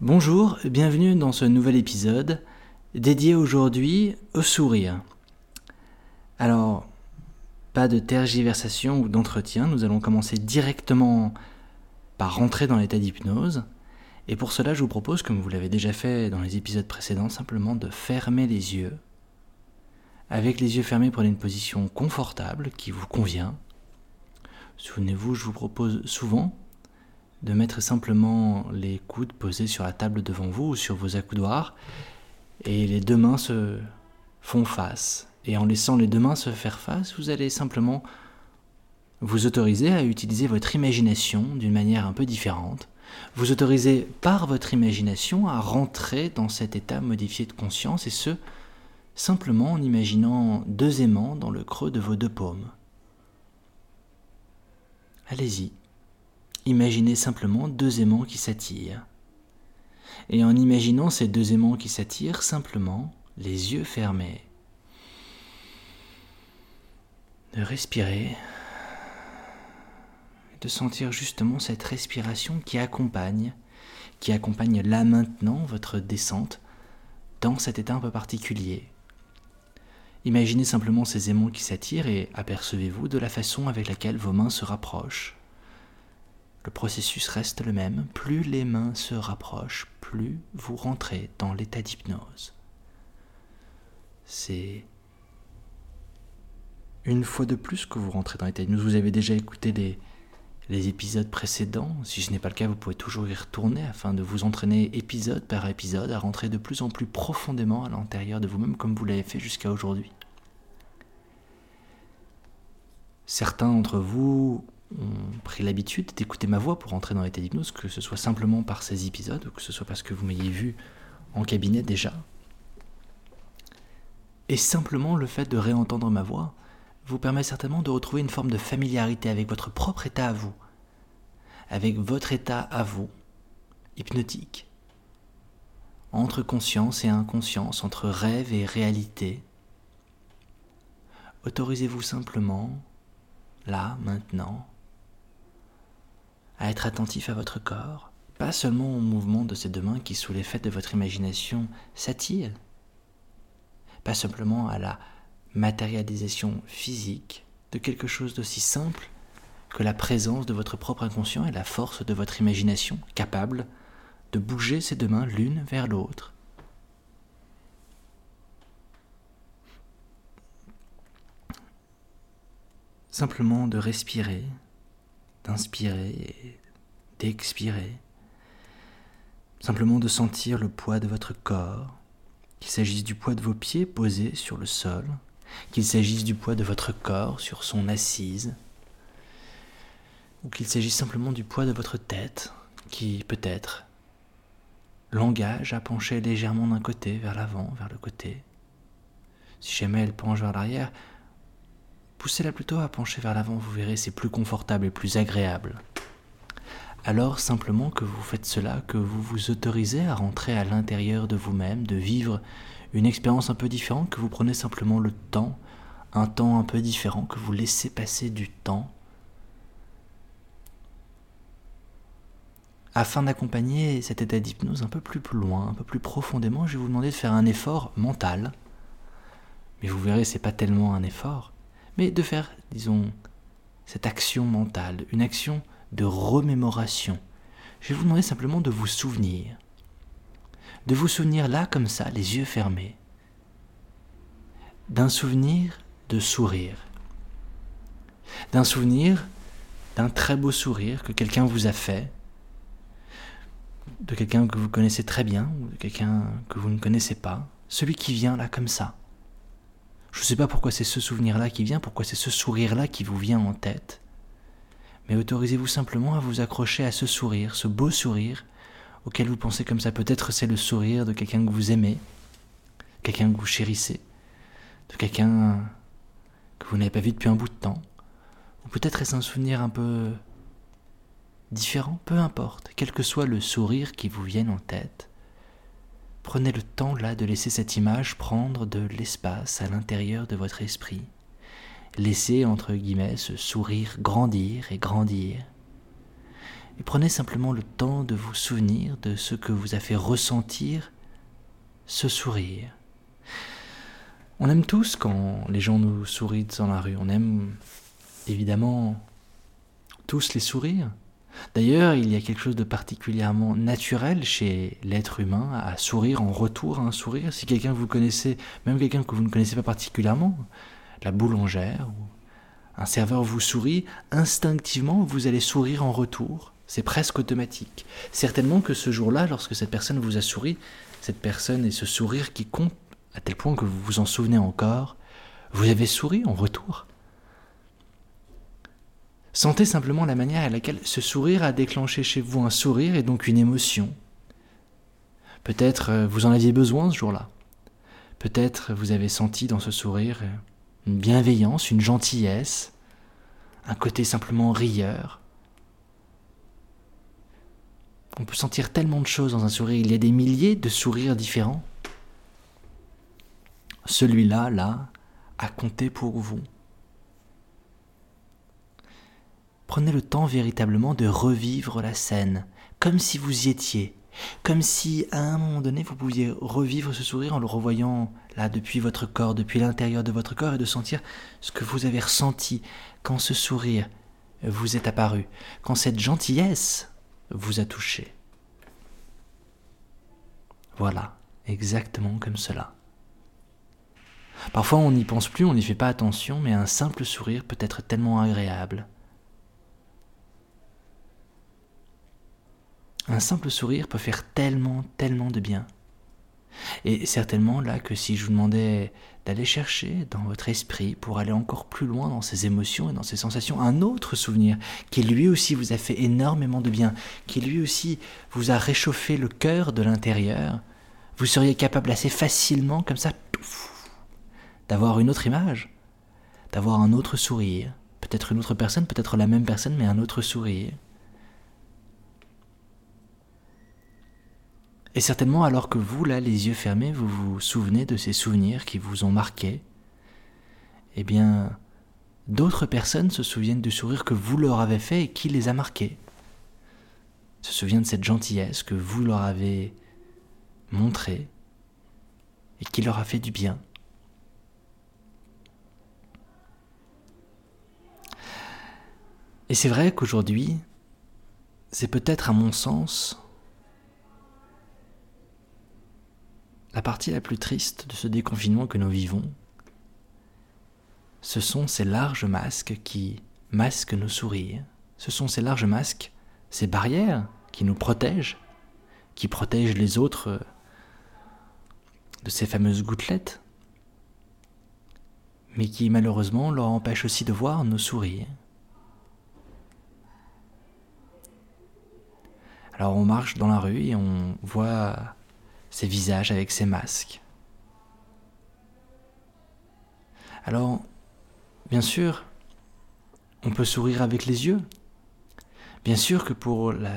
Bonjour, bienvenue dans ce nouvel épisode dédié aujourd'hui au sourire. Alors, pas de tergiversation ou d'entretien, nous allons commencer directement par rentrer dans l'état d'hypnose. Et pour cela, je vous propose, comme vous l'avez déjà fait dans les épisodes précédents, simplement de fermer les yeux. Avec les yeux fermés, prenez une position confortable qui vous convient. Souvenez-vous, je vous propose souvent de mettre simplement les coudes posés sur la table devant vous ou sur vos accoudoirs et les deux mains se font face. Et en laissant les deux mains se faire face, vous allez simplement vous autoriser à utiliser votre imagination d'une manière un peu différente. Vous autorisez par votre imagination à rentrer dans cet état modifié de conscience et ce, simplement en imaginant deux aimants dans le creux de vos deux paumes. Allez-y. Imaginez simplement deux aimants qui s'attirent. Et en imaginant ces deux aimants qui s'attirent, simplement, les yeux fermés, de respirer, de sentir justement cette respiration qui accompagne, qui accompagne là maintenant votre descente dans cet état un peu particulier. Imaginez simplement ces aimants qui s'attirent et apercevez-vous de la façon avec laquelle vos mains se rapprochent le processus reste le même. Plus les mains se rapprochent, plus vous rentrez dans l'état d'hypnose. C'est une fois de plus que vous rentrez dans l'état d'hypnose. Vous avez déjà écouté les, les épisodes précédents. Si ce n'est pas le cas, vous pouvez toujours y retourner afin de vous entraîner épisode par épisode à rentrer de plus en plus profondément à l'intérieur de vous-même comme vous l'avez fait jusqu'à aujourd'hui. Certains d'entre vous ont pris l'habitude d'écouter ma voix pour entrer dans l'état d'hypnose, que ce soit simplement par ces épisodes ou que ce soit parce que vous m'ayez vu en cabinet déjà. Et simplement le fait de réentendre ma voix vous permet certainement de retrouver une forme de familiarité avec votre propre état à vous, avec votre état à vous, hypnotique, entre conscience et inconscience, entre rêve et réalité. Autorisez-vous simplement, là, maintenant, à être attentif à votre corps, pas seulement au mouvement de ces deux mains qui, sous l'effet de votre imagination, s'attirent, pas simplement à la matérialisation physique de quelque chose d'aussi simple que la présence de votre propre inconscient et la force de votre imagination capable de bouger ces deux mains l'une vers l'autre. Simplement de respirer d'inspirer d'expirer. Simplement de sentir le poids de votre corps, qu'il s'agisse du poids de vos pieds posés sur le sol, qu'il s'agisse du poids de votre corps sur son assise, ou qu'il s'agisse simplement du poids de votre tête, qui peut-être l'engage à pencher légèrement d'un côté vers l'avant, vers le côté. Si jamais elle penche vers l'arrière, Poussez-la plutôt à pencher vers l'avant, vous verrez, c'est plus confortable et plus agréable. Alors simplement que vous faites cela, que vous vous autorisez à rentrer à l'intérieur de vous-même, de vivre une expérience un peu différente, que vous prenez simplement le temps, un temps un peu différent, que vous laissez passer du temps, afin d'accompagner cet état d'hypnose un peu plus loin, un peu plus profondément, je vais vous demander de faire un effort mental. Mais vous verrez, c'est pas tellement un effort mais de faire, disons, cette action mentale, une action de remémoration. Je vais vous demander simplement de vous souvenir. De vous souvenir là, comme ça, les yeux fermés, d'un souvenir de sourire. D'un souvenir d'un très beau sourire que quelqu'un vous a fait, de quelqu'un que vous connaissez très bien ou de quelqu'un que vous ne connaissez pas, celui qui vient là comme ça, je ne sais pas pourquoi c'est ce souvenir-là qui vient, pourquoi c'est ce sourire-là qui vous vient en tête. Mais autorisez-vous simplement à vous accrocher à ce sourire, ce beau sourire, auquel vous pensez comme ça. Peut-être c'est le sourire de quelqu'un que vous aimez, quelqu'un que vous chérissez, de quelqu'un que vous n'avez pas vu depuis un bout de temps. Ou peut-être est-ce un souvenir un peu différent, peu importe, quel que soit le sourire qui vous vienne en tête. Prenez le temps là de laisser cette image prendre de l'espace à l'intérieur de votre esprit. Laissez entre guillemets ce sourire grandir et grandir. Et prenez simplement le temps de vous souvenir de ce que vous a fait ressentir ce sourire. On aime tous quand les gens nous sourient dans la rue. On aime évidemment tous les sourires. D'ailleurs, il y a quelque chose de particulièrement naturel chez l'être humain à sourire en retour à un sourire. Si quelqu'un que vous connaissez, même quelqu'un que vous ne connaissez pas particulièrement, la boulangère ou un serveur vous sourit, instinctivement vous allez sourire en retour. C'est presque automatique. Certainement que ce jour-là, lorsque cette personne vous a souri, cette personne et ce sourire qui compte à tel point que vous vous en souvenez encore, vous avez souri en retour. Sentez simplement la manière à laquelle ce sourire a déclenché chez vous un sourire et donc une émotion. Peut-être euh, vous en aviez besoin ce jour-là. Peut-être vous avez senti dans ce sourire une bienveillance, une gentillesse, un côté simplement rieur. On peut sentir tellement de choses dans un sourire. Il y a des milliers de sourires différents. Celui-là, là, a compté pour vous. Prenez le temps véritablement de revivre la scène, comme si vous y étiez, comme si à un moment donné vous pouviez revivre ce sourire en le revoyant là depuis votre corps, depuis l'intérieur de votre corps et de sentir ce que vous avez ressenti quand ce sourire vous est apparu, quand cette gentillesse vous a touché. Voilà, exactement comme cela. Parfois on n'y pense plus, on n'y fait pas attention, mais un simple sourire peut être tellement agréable. Un simple sourire peut faire tellement, tellement de bien. Et certainement là que si je vous demandais d'aller chercher dans votre esprit pour aller encore plus loin dans ces émotions et dans ces sensations un autre souvenir qui lui aussi vous a fait énormément de bien, qui lui aussi vous a réchauffé le cœur de l'intérieur, vous seriez capable assez facilement comme ça d'avoir une autre image, d'avoir un autre sourire, peut-être une autre personne, peut-être la même personne mais un autre sourire. Et certainement alors que vous, là, les yeux fermés, vous vous souvenez de ces souvenirs qui vous ont marqué, eh bien, d'autres personnes se souviennent du sourire que vous leur avez fait et qui les a marqués. Se souviennent de cette gentillesse que vous leur avez montrée et qui leur a fait du bien. Et c'est vrai qu'aujourd'hui, c'est peut-être à mon sens La partie la plus triste de ce déconfinement que nous vivons, ce sont ces larges masques qui masquent nos sourires. Ce sont ces larges masques, ces barrières qui nous protègent, qui protègent les autres de ces fameuses gouttelettes, mais qui malheureusement leur empêchent aussi de voir nos sourires. Alors on marche dans la rue et on voit ces visages avec ces masques. Alors, bien sûr, on peut sourire avec les yeux. Bien sûr que pour la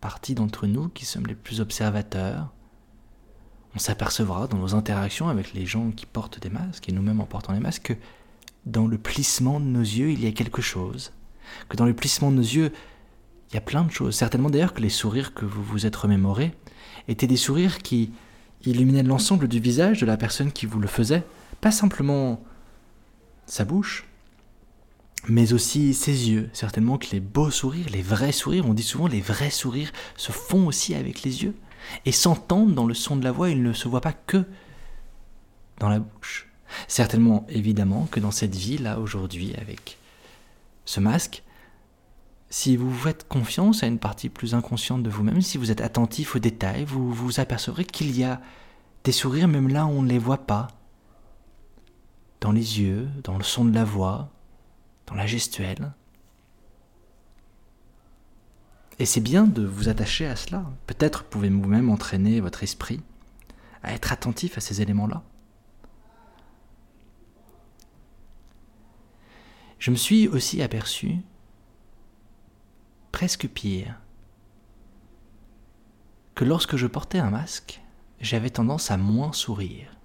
partie d'entre nous qui sommes les plus observateurs, on s'apercevra dans nos interactions avec les gens qui portent des masques et nous-mêmes en portant des masques que dans le plissement de nos yeux, il y a quelque chose. Que dans le plissement de nos yeux, il y a plein de choses. Certainement d'ailleurs que les sourires que vous vous êtes remémorés étaient des sourires qui illuminaient l'ensemble du visage de la personne qui vous le faisait, pas simplement sa bouche, mais aussi ses yeux. Certainement que les beaux sourires, les vrais sourires, on dit souvent les vrais sourires se font aussi avec les yeux et s'entendent dans le son de la voix, ils ne se voient pas que dans la bouche. Certainement, évidemment, que dans cette vie-là, aujourd'hui, avec ce masque, si vous faites confiance à une partie plus inconsciente de vous-même, si vous êtes attentif aux détails, vous vous apercevrez qu'il y a des sourires même là où on ne les voit pas. Dans les yeux, dans le son de la voix, dans la gestuelle. Et c'est bien de vous attacher à cela. Peut-être pouvez-vous même entraîner votre esprit à être attentif à ces éléments-là. Je me suis aussi aperçu presque pire, que lorsque je portais un masque, j'avais tendance à moins sourire.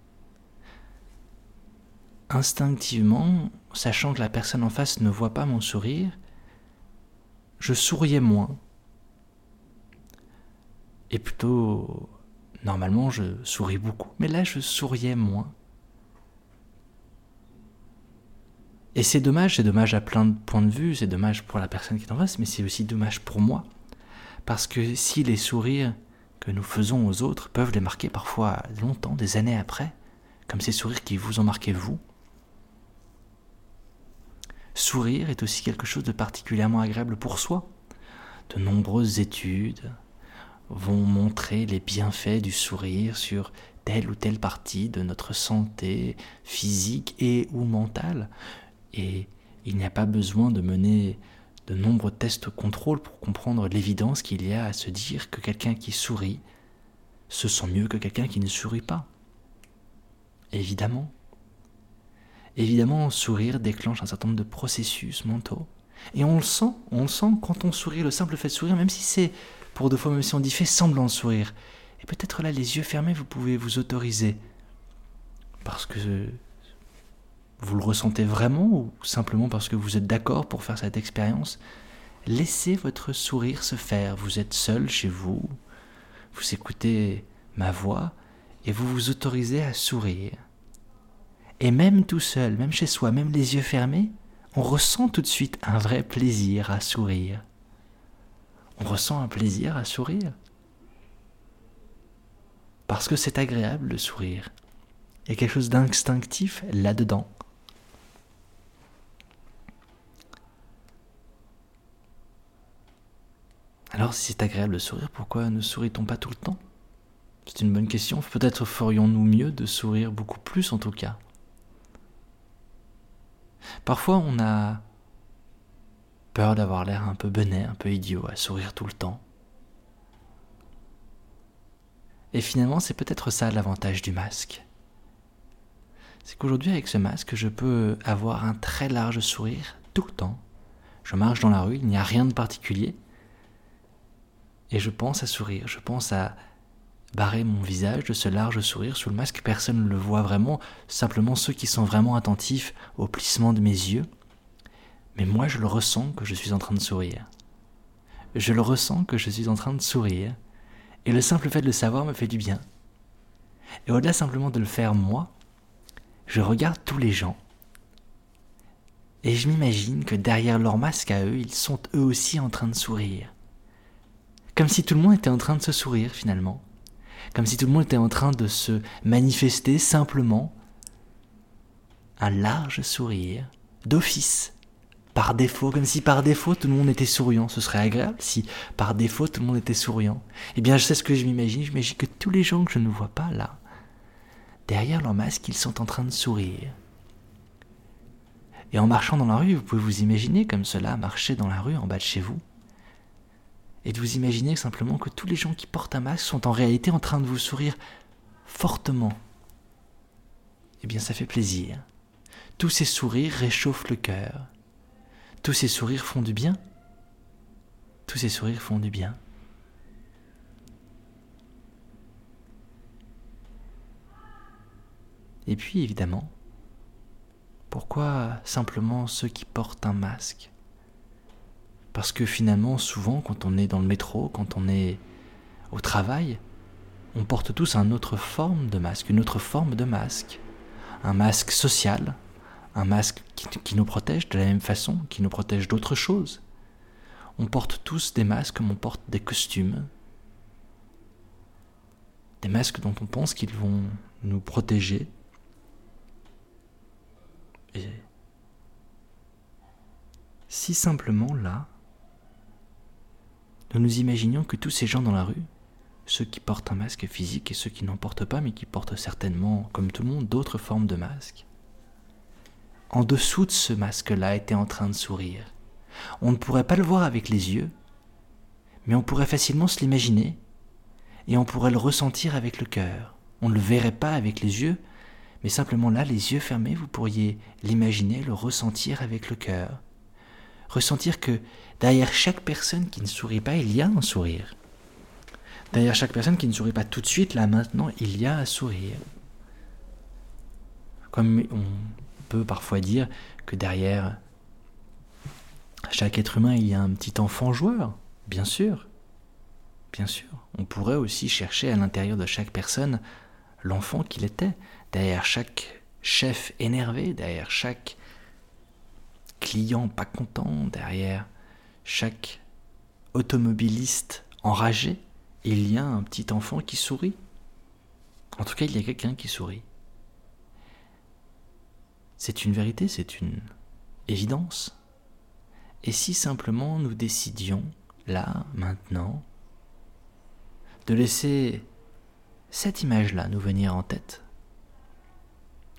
Instinctivement, sachant que la personne en face ne voit pas mon sourire, je souriais moins, Et plutôt, normalement, je souris beaucoup, mais là, je souriais moins. Et c'est dommage, c'est dommage à plein de points de vue, c'est dommage pour la personne qui est en face, mais c'est aussi dommage pour moi. Parce que si les sourires que nous faisons aux autres peuvent les marquer parfois longtemps, des années après, comme ces sourires qui vous ont marqué vous, sourire est aussi quelque chose de particulièrement agréable pour soi. De nombreuses études vont montrer les bienfaits du sourire sur telle ou telle partie de notre santé physique et ou mentale. Et il n'y a pas besoin de mener de nombreux tests contrôle pour comprendre l'évidence qu'il y a à se dire que quelqu'un qui sourit se sent mieux que quelqu'un qui ne sourit pas. Évidemment. Évidemment, sourire déclenche un certain nombre de processus mentaux. Et on le sent, on le sent quand on sourit, le simple fait de sourire, même si c'est, pour deux fois, même si on dit fait semblant de sourire. Et peut-être là, les yeux fermés, vous pouvez vous autoriser. Parce que vous le ressentez vraiment ou simplement parce que vous êtes d'accord pour faire cette expérience? Laissez votre sourire se faire. Vous êtes seul chez vous, vous écoutez ma voix et vous vous autorisez à sourire. Et même tout seul, même chez soi, même les yeux fermés, on ressent tout de suite un vrai plaisir à sourire. On ressent un plaisir à sourire. Parce que c'est agréable de sourire. Il y a quelque chose d'instinctif là-dedans. Alors si c'est agréable de sourire, pourquoi ne sourit-on pas tout le temps? C'est une bonne question. Peut-être ferions-nous mieux de sourire beaucoup plus en tout cas. Parfois on a peur d'avoir l'air un peu benet, un peu idiot, à sourire tout le temps. Et finalement c'est peut-être ça l'avantage du masque. C'est qu'aujourd'hui avec ce masque je peux avoir un très large sourire tout le temps. Je marche dans la rue, il n'y a rien de particulier et je pense à sourire, je pense à barrer mon visage de ce large sourire sous le masque. Personne ne le voit vraiment, simplement ceux qui sont vraiment attentifs au plissement de mes yeux. Mais moi, je le ressens que je suis en train de sourire. Je le ressens que je suis en train de sourire. Et le simple fait de le savoir me fait du bien. Et au-delà simplement de le faire moi, je regarde tous les gens. Et je m'imagine que derrière leur masque à eux, ils sont eux aussi en train de sourire. Comme si tout le monde était en train de se sourire finalement. Comme si tout le monde était en train de se manifester simplement un large sourire d'office. Par défaut, comme si par défaut tout le monde était souriant. Ce serait agréable si par défaut tout le monde était souriant. Eh bien, je sais ce que je m'imagine. Je m'imagine que tous les gens que je ne vois pas là, derrière leur masque, ils sont en train de sourire. Et en marchant dans la rue, vous pouvez vous imaginer comme cela, marcher dans la rue en bas de chez vous et de vous imaginer simplement que tous les gens qui portent un masque sont en réalité en train de vous sourire fortement. Eh bien, ça fait plaisir. Tous ces sourires réchauffent le cœur. Tous ces sourires font du bien. Tous ces sourires font du bien. Et puis, évidemment, pourquoi simplement ceux qui portent un masque parce que finalement, souvent, quand on est dans le métro, quand on est au travail, on porte tous une autre forme de masque, une autre forme de masque. Un masque social, un masque qui, nous protège de la même façon, qui nous protège d'autres choses. On porte tous des masques comme on porte des costumes. Des masques dont on pense qu'ils vont nous protéger. Et si simplement là, nous nous imaginions que tous ces gens dans la rue, ceux qui portent un masque physique et ceux qui n'en portent pas mais qui portent certainement, comme tout le monde, d'autres formes de masques, en dessous de ce masque-là étaient en train de sourire. On ne pourrait pas le voir avec les yeux, mais on pourrait facilement se l'imaginer, et on pourrait le ressentir avec le cœur. On ne le verrait pas avec les yeux, mais simplement là, les yeux fermés, vous pourriez l'imaginer, le ressentir avec le cœur ressentir que derrière chaque personne qui ne sourit pas, il y a un sourire. Derrière chaque personne qui ne sourit pas tout de suite, là maintenant, il y a un sourire. Comme on peut parfois dire que derrière chaque être humain, il y a un petit enfant joueur, bien sûr. Bien sûr, on pourrait aussi chercher à l'intérieur de chaque personne l'enfant qu'il était, derrière chaque chef énervé, derrière chaque client pas content, derrière chaque automobiliste enragé, il y a un petit enfant qui sourit. En tout cas, il y a quelqu'un qui sourit. C'est une vérité, c'est une évidence. Et si simplement nous décidions, là, maintenant, de laisser cette image-là nous venir en tête,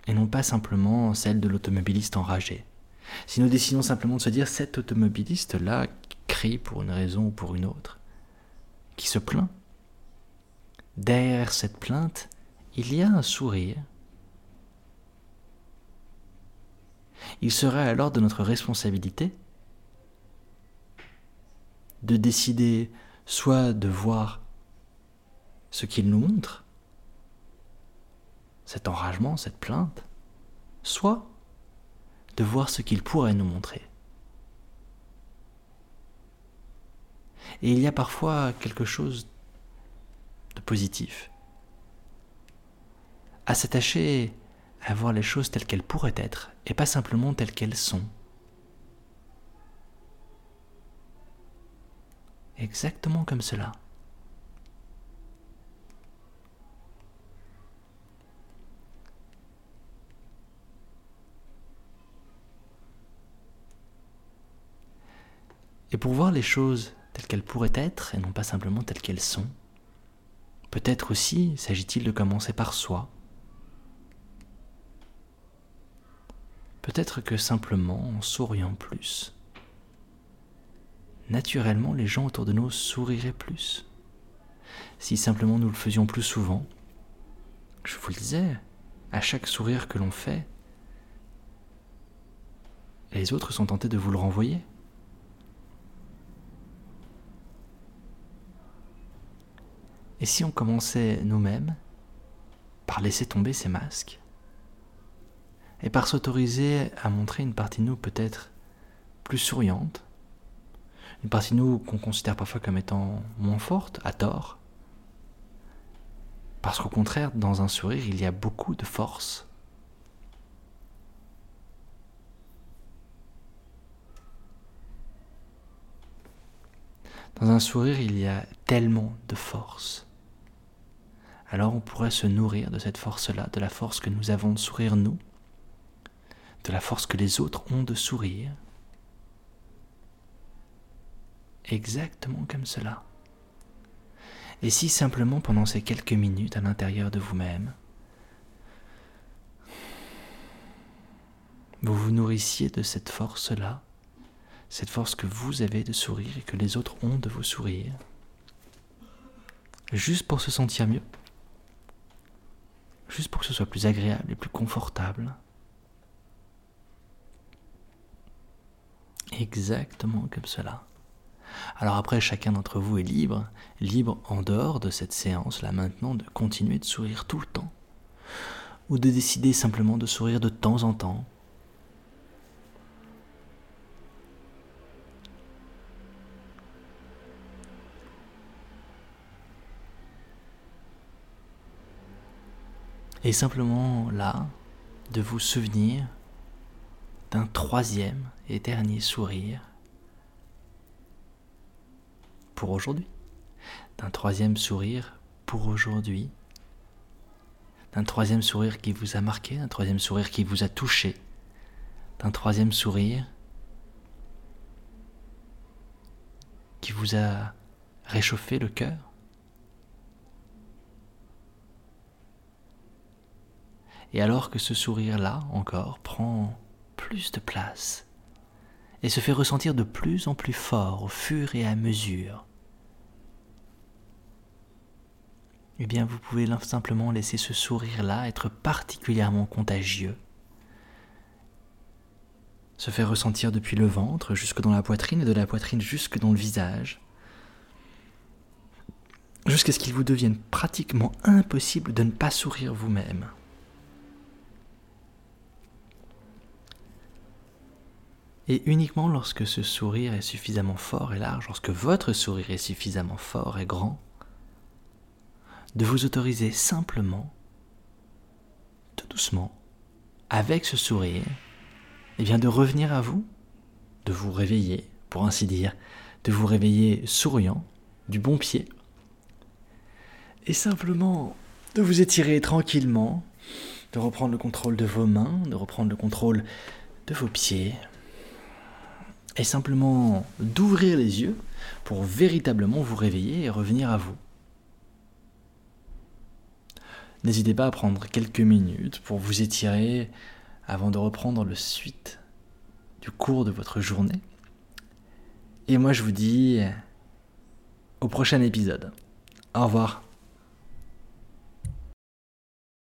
et non pas simplement celle de l'automobiliste enragé. Si nous décidons simplement de se dire cet automobiliste-là crie pour une raison ou pour une autre, qui se plaint, derrière cette plainte, il y a un sourire. Il serait alors de notre responsabilité de décider soit de voir ce qu'il nous montre, cet enragement, cette plainte, soit de voir ce qu'il pourrait nous montrer. Et il y a parfois quelque chose de positif à s'attacher à voir les choses telles qu'elles pourraient être et pas simplement telles qu'elles sont. Exactement comme cela. Et pour voir les choses telles qu'elles pourraient être et non pas simplement telles qu'elles sont, peut-être aussi s'agit-il de commencer par soi. Peut-être que simplement en souriant plus, naturellement les gens autour de nous souriraient plus. Si simplement nous le faisions plus souvent, je vous le disais, à chaque sourire que l'on fait, les autres sont tentés de vous le renvoyer. Et si on commençait nous-mêmes par laisser tomber ces masques et par s'autoriser à montrer une partie de nous peut-être plus souriante, une partie de nous qu'on considère parfois comme étant moins forte, à tort, parce qu'au contraire, dans un sourire, il y a beaucoup de force. Dans un sourire, il y a tellement de force alors on pourrait se nourrir de cette force-là, de la force que nous avons de sourire nous, de la force que les autres ont de sourire. Exactement comme cela. Et si simplement pendant ces quelques minutes à l'intérieur de vous-même, vous vous nourrissiez de cette force-là, cette force que vous avez de sourire et que les autres ont de vous sourire, juste pour se sentir mieux juste pour que ce soit plus agréable et plus confortable. Exactement comme cela. Alors après, chacun d'entre vous est libre, libre en dehors de cette séance-là maintenant, de continuer de sourire tout le temps, ou de décider simplement de sourire de temps en temps, Et simplement là, de vous souvenir d'un troisième et dernier sourire pour aujourd'hui. D'un troisième sourire pour aujourd'hui. D'un troisième sourire qui vous a marqué, d'un troisième sourire qui vous a touché. D'un troisième sourire qui vous a réchauffé le cœur. Et alors que ce sourire-là, encore, prend plus de place et se fait ressentir de plus en plus fort au fur et à mesure, eh bien vous pouvez simplement laisser ce sourire-là être particulièrement contagieux, se faire ressentir depuis le ventre jusque dans la poitrine et de la poitrine jusque dans le visage, jusqu'à ce qu'il vous devienne pratiquement impossible de ne pas sourire vous-même. Et uniquement lorsque ce sourire est suffisamment fort et large, lorsque votre sourire est suffisamment fort et grand, de vous autoriser simplement, tout doucement, avec ce sourire, et eh bien de revenir à vous, de vous réveiller, pour ainsi dire, de vous réveiller souriant, du bon pied, et simplement de vous étirer tranquillement, de reprendre le contrôle de vos mains, de reprendre le contrôle de vos pieds, et simplement d'ouvrir les yeux pour véritablement vous réveiller et revenir à vous. N'hésitez pas à prendre quelques minutes pour vous étirer avant de reprendre le suite du cours de votre journée. Et moi je vous dis au prochain épisode. Au revoir.